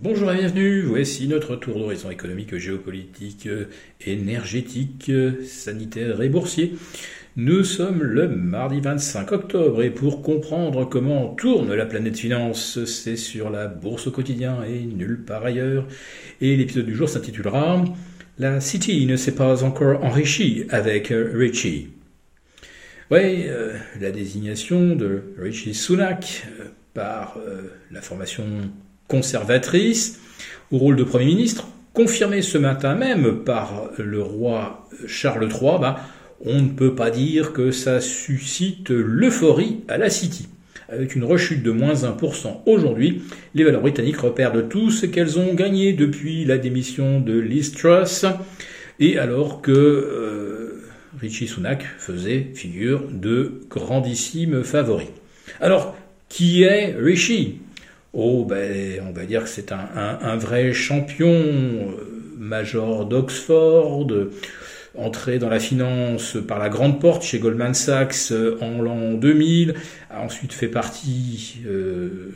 Bonjour et bienvenue, voici notre tour d'horizon économique, géopolitique, énergétique, sanitaire et boursier. Nous sommes le mardi 25 octobre et pour comprendre comment tourne la planète finance, c'est sur la bourse au quotidien et nulle part ailleurs. Et l'épisode du jour s'intitulera La City ne s'est pas encore enrichie avec Richie. Oui, euh, la désignation de Richie Sunak euh, par euh, la formation conservatrice au rôle de Premier ministre, confirmé ce matin même par le roi Charles III, bah, on ne peut pas dire que ça suscite l'euphorie à la City. Avec une rechute de moins 1% aujourd'hui, les valeurs britanniques repèrent tout ce qu'elles ont gagné depuis la démission de Liz et alors que euh, Richie Sunak faisait figure de grandissime favori. Alors, qui est Richie? Oh, ben, on va dire que c'est un, vrai champion, euh, major d'Oxford, entré dans la finance par la grande porte chez Goldman Sachs euh, en l'an 2000, a ensuite fait partie euh,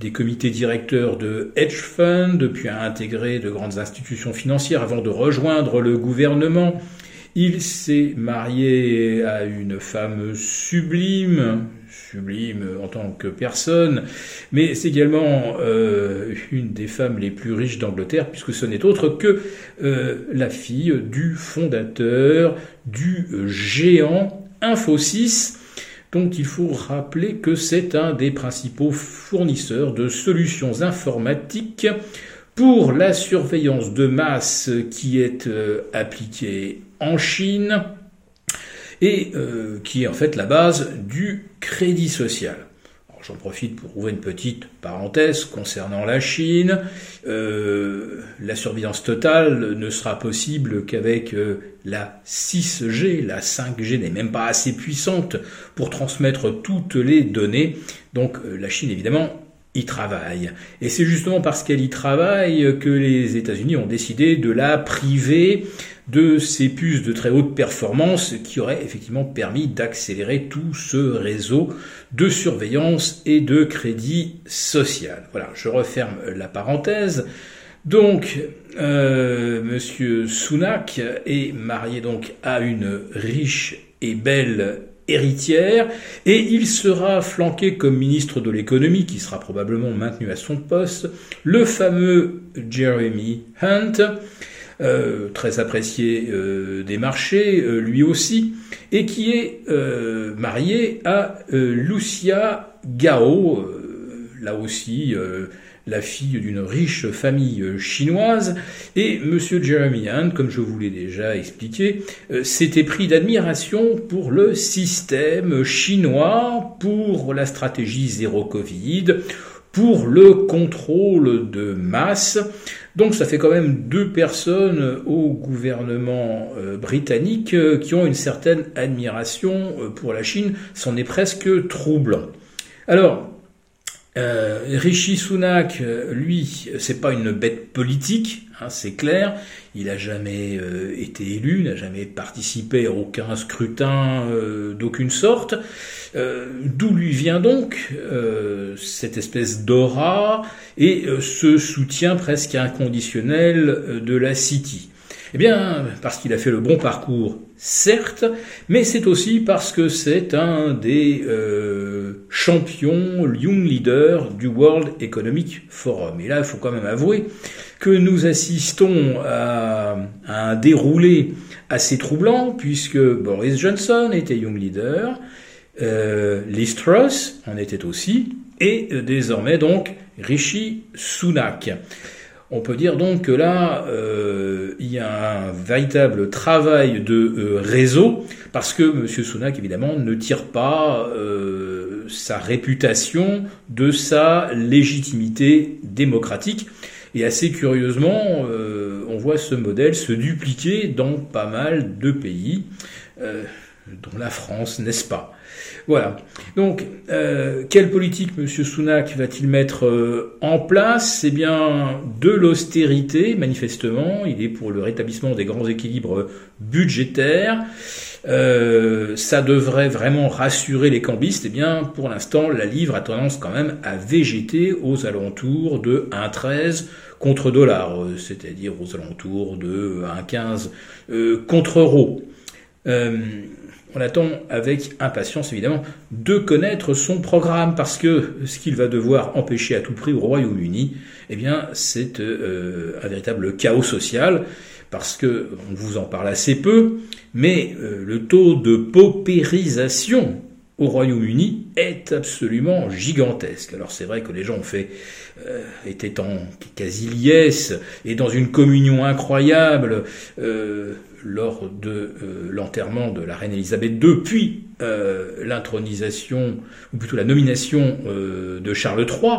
des comités directeurs de hedge funds, puis a intégré de grandes institutions financières avant de rejoindre le gouvernement. Il s'est marié à une femme sublime, sublime en tant que personne, mais c'est également euh, une des femmes les plus riches d'Angleterre, puisque ce n'est autre que euh, la fille du fondateur du géant Infosys, dont il faut rappeler que c'est un des principaux fournisseurs de solutions informatiques pour la surveillance de masse qui est euh, appliquée en Chine et euh, qui est en fait la base du crédit social. J'en profite pour ouvrir une petite parenthèse concernant la Chine. Euh, la surveillance totale ne sera possible qu'avec la 6G. La 5G n'est même pas assez puissante pour transmettre toutes les données. Donc la Chine, évidemment, y travaille. Et c'est justement parce qu'elle y travaille que les États-Unis ont décidé de la priver de ces puces de très haute performance qui auraient effectivement permis d'accélérer tout ce réseau de surveillance et de crédit social. Voilà, je referme la parenthèse. Donc, euh, Monsieur Sunak est marié donc à une riche et belle héritière, et il sera flanqué comme ministre de l'économie, qui sera probablement maintenu à son poste, le fameux Jeremy Hunt, euh, très apprécié euh, des marchés, euh, lui aussi, et qui est marié à Lucia Gao, là aussi la fille d'une riche famille chinoise, et M. Jeremy Hunt, comme je vous l'ai déjà expliqué, s'était pris d'admiration pour le système chinois, pour la stratégie zéro Covid, pour le contrôle de masse. Donc ça fait quand même deux personnes au gouvernement euh, britannique euh, qui ont une certaine admiration euh, pour la Chine. C'en est presque troublant. Alors, euh, Rishi Sunak, euh, lui, c'est pas une bête politique, hein, c'est clair. Il a jamais euh, été élu, n'a jamais participé à aucun scrutin d'aucune sorte. D'où lui vient donc cette espèce d'aura et ce soutien presque inconditionnel de la City eh bien, parce qu'il a fait le bon parcours, certes, mais c'est aussi parce que c'est un des euh, champions young leaders du World Economic Forum. Et là, il faut quand même avouer que nous assistons à, un déroulé assez troublant, puisque Boris Johnson était young leader, euh, Liz Truss en était aussi, et euh, désormais donc Rishi Sunak. On peut dire donc que là, euh, il y a un véritable travail de euh, réseau, parce que M. Sunak, évidemment, ne tire pas euh, sa réputation de sa légitimité démocratique. Et assez curieusement, on voit ce modèle se dupliquer dans pas mal de pays, dont la France, n'est-ce pas? Voilà. Donc, euh, quelle politique M. Sunak va-t-il mettre euh, en place? C'est bien de l'austérité, manifestement. Il est pour le rétablissement des grands équilibres budgétaires. euh, ça devrait vraiment rassurer les cambistes. Eh bien, pour l'instant, la livre a tendance quand même à végéter aux alentours de 1,13 contre dollar, c'est-à-dire aux alentours de 1,15 euh, contre euro. On attend avec impatience évidemment de connaître son programme parce que ce qu'il va devoir empêcher à tout prix au Royaume-Uni, eh bien, c'est un véritable chaos social parce que on vous en parle assez peu, mais euh, le taux de paupérisation au Royaume-Uni est absolument gigantesque. Alors c'est vrai que les gens ont fait, euh, étaient en quasi liesse et dans une communion incroyable euh, lors de l'enterrement de la reine Elisabeth II, puis l'intronisation, ou plutôt la nomination de Charles III.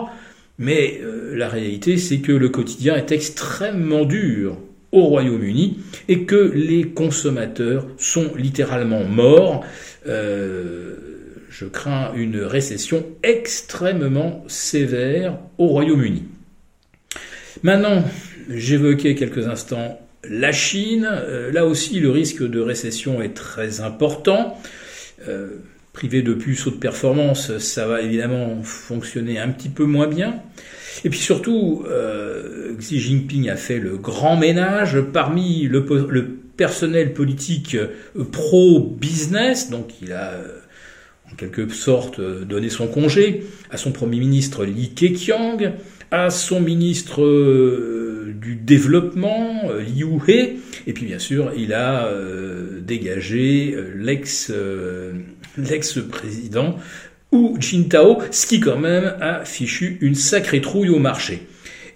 Mais la réalité, c'est que le quotidien est extrêmement dur au Royaume-Uni et que les consommateurs sont littéralement morts. Euh, je crains une récession extrêmement sévère au Royaume-Uni. Maintenant, j'évoquais quelques instants la Chine. Euh, là aussi, le risque de récession est très important. Euh, privé de plus de performance, ça va évidemment fonctionner un petit peu moins bien. Et puis surtout, euh, Xi Jinping a fait le grand ménage parmi le, personnel politique pro-business, donc il a en quelque sorte donné son congé à son premier ministre Li Keqiang, à son ministre du développement Liu He, et puis bien sûr il a dégagé l'ex l'ex-président ou Jintao, ce qui quand même a fichu une sacrée trouille au marché.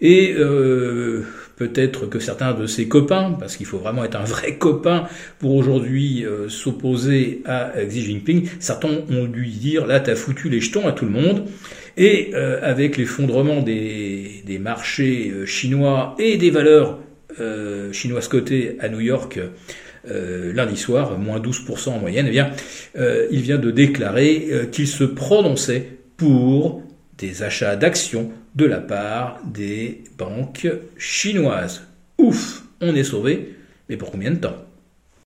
Euh, peut-être que certains de ses copains, parce qu'il faut vraiment être un vrai copain pour aujourd'hui euh, s'opposer à Xi Jinping, certains ont dû dire là t'as foutu les jetons à tout le monde. Et euh, avec l'effondrement des, marchés chinois et des valeurs chinoises cotées à New York, euh, lundi soir, moins 12% en moyenne, eh bien, euh, il vient de déclarer euh, qu'il se prononçait pour des achats d'actions de la part des banques chinoises. Ouf, on est sauvé, mais pour combien de temps?